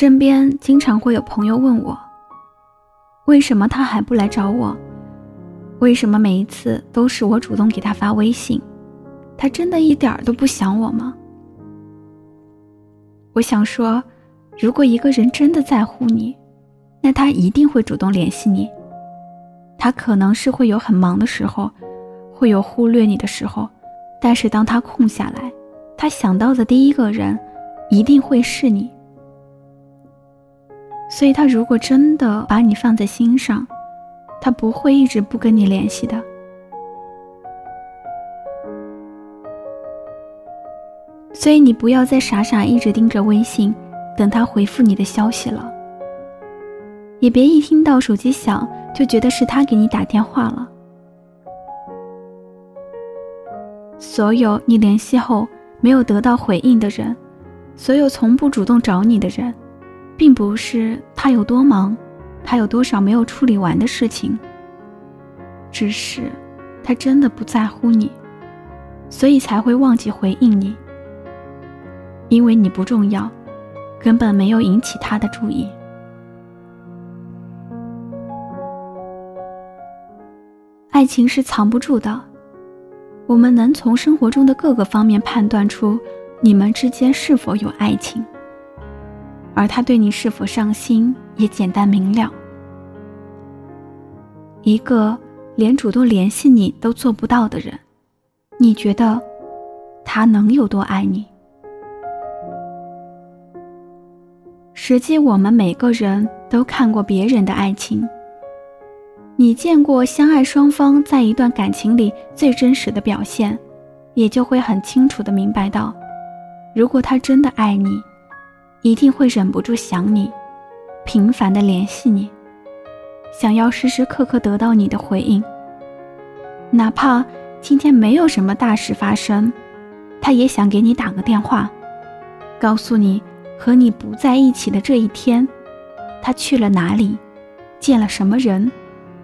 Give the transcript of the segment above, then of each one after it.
身边经常会有朋友问我，为什么他还不来找我？为什么每一次都是我主动给他发微信？他真的一点儿都不想我吗？我想说，如果一个人真的在乎你，那他一定会主动联系你。他可能是会有很忙的时候，会有忽略你的时候，但是当他空下来，他想到的第一个人一定会是你。所以，他如果真的把你放在心上，他不会一直不跟你联系的。所以你不要再傻傻一直盯着微信，等他回复你的消息了。也别一听到手机响就觉得是他给你打电话了。所有你联系后没有得到回应的人，所有从不主动找你的人，并不是他有多忙，他有多少没有处理完的事情，只是他真的不在乎你，所以才会忘记回应你。因为你不重要，根本没有引起他的注意。爱情是藏不住的，我们能从生活中的各个方面判断出你们之间是否有爱情，而他对你是否上心也简单明了。一个连主动联系你都做不到的人，你觉得他能有多爱你？实际，我们每个人都看过别人的爱情。你见过相爱双方在一段感情里最真实的表现，也就会很清楚的明白到，如果他真的爱你，一定会忍不住想你，频繁的联系你，想要时时刻刻得到你的回应。哪怕今天没有什么大事发生，他也想给你打个电话，告诉你。和你不在一起的这一天，他去了哪里，见了什么人，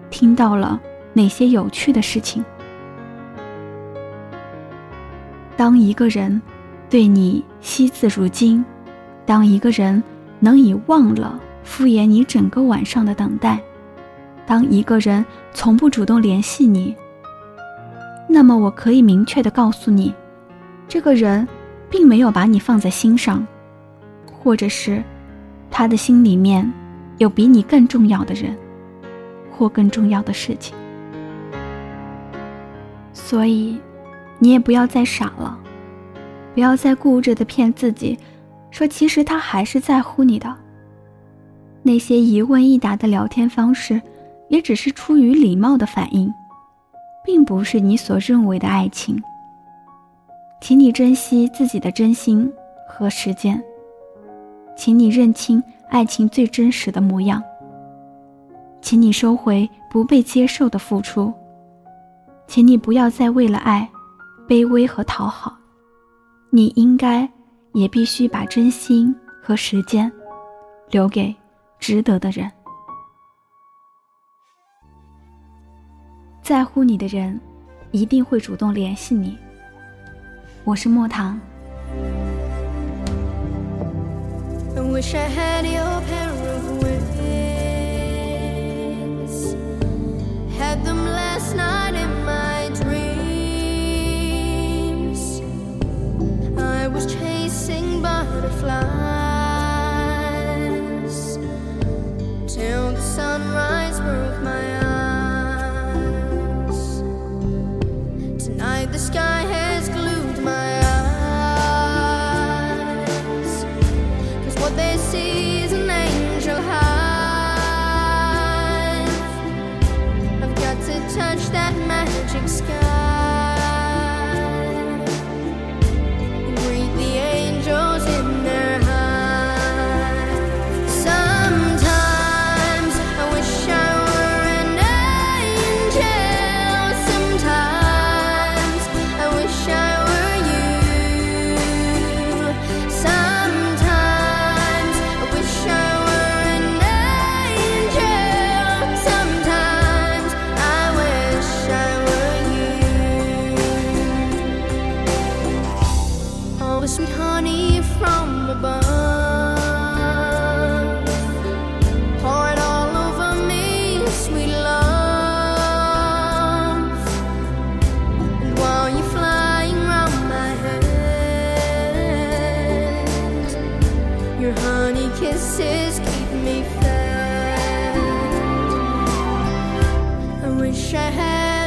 听到了哪些有趣的事情？当一个人对你惜字如金，当一个人能以忘了敷衍你整个晚上的等待，当一个人从不主动联系你，那么我可以明确的告诉你，这个人并没有把你放在心上。或者是，他的心里面有比你更重要的人，或更重要的事情。所以，你也不要再傻了，不要再固执的骗自己，说其实他还是在乎你的。那些一问一答的聊天方式，也只是出于礼貌的反应，并不是你所认为的爱情。请你珍惜自己的真心和时间。请你认清爱情最真实的模样。请你收回不被接受的付出。请你不要再为了爱，卑微和讨好。你应该也必须把真心和时间，留给值得的人。在乎你的人，一定会主动联系你。我是莫糖。wish I had your sunrise broke my eyes. Tonight the sky has glued my they see is an angel high. I've got to touch that magic sky. Your honey kisses keep me fed. I wish I had.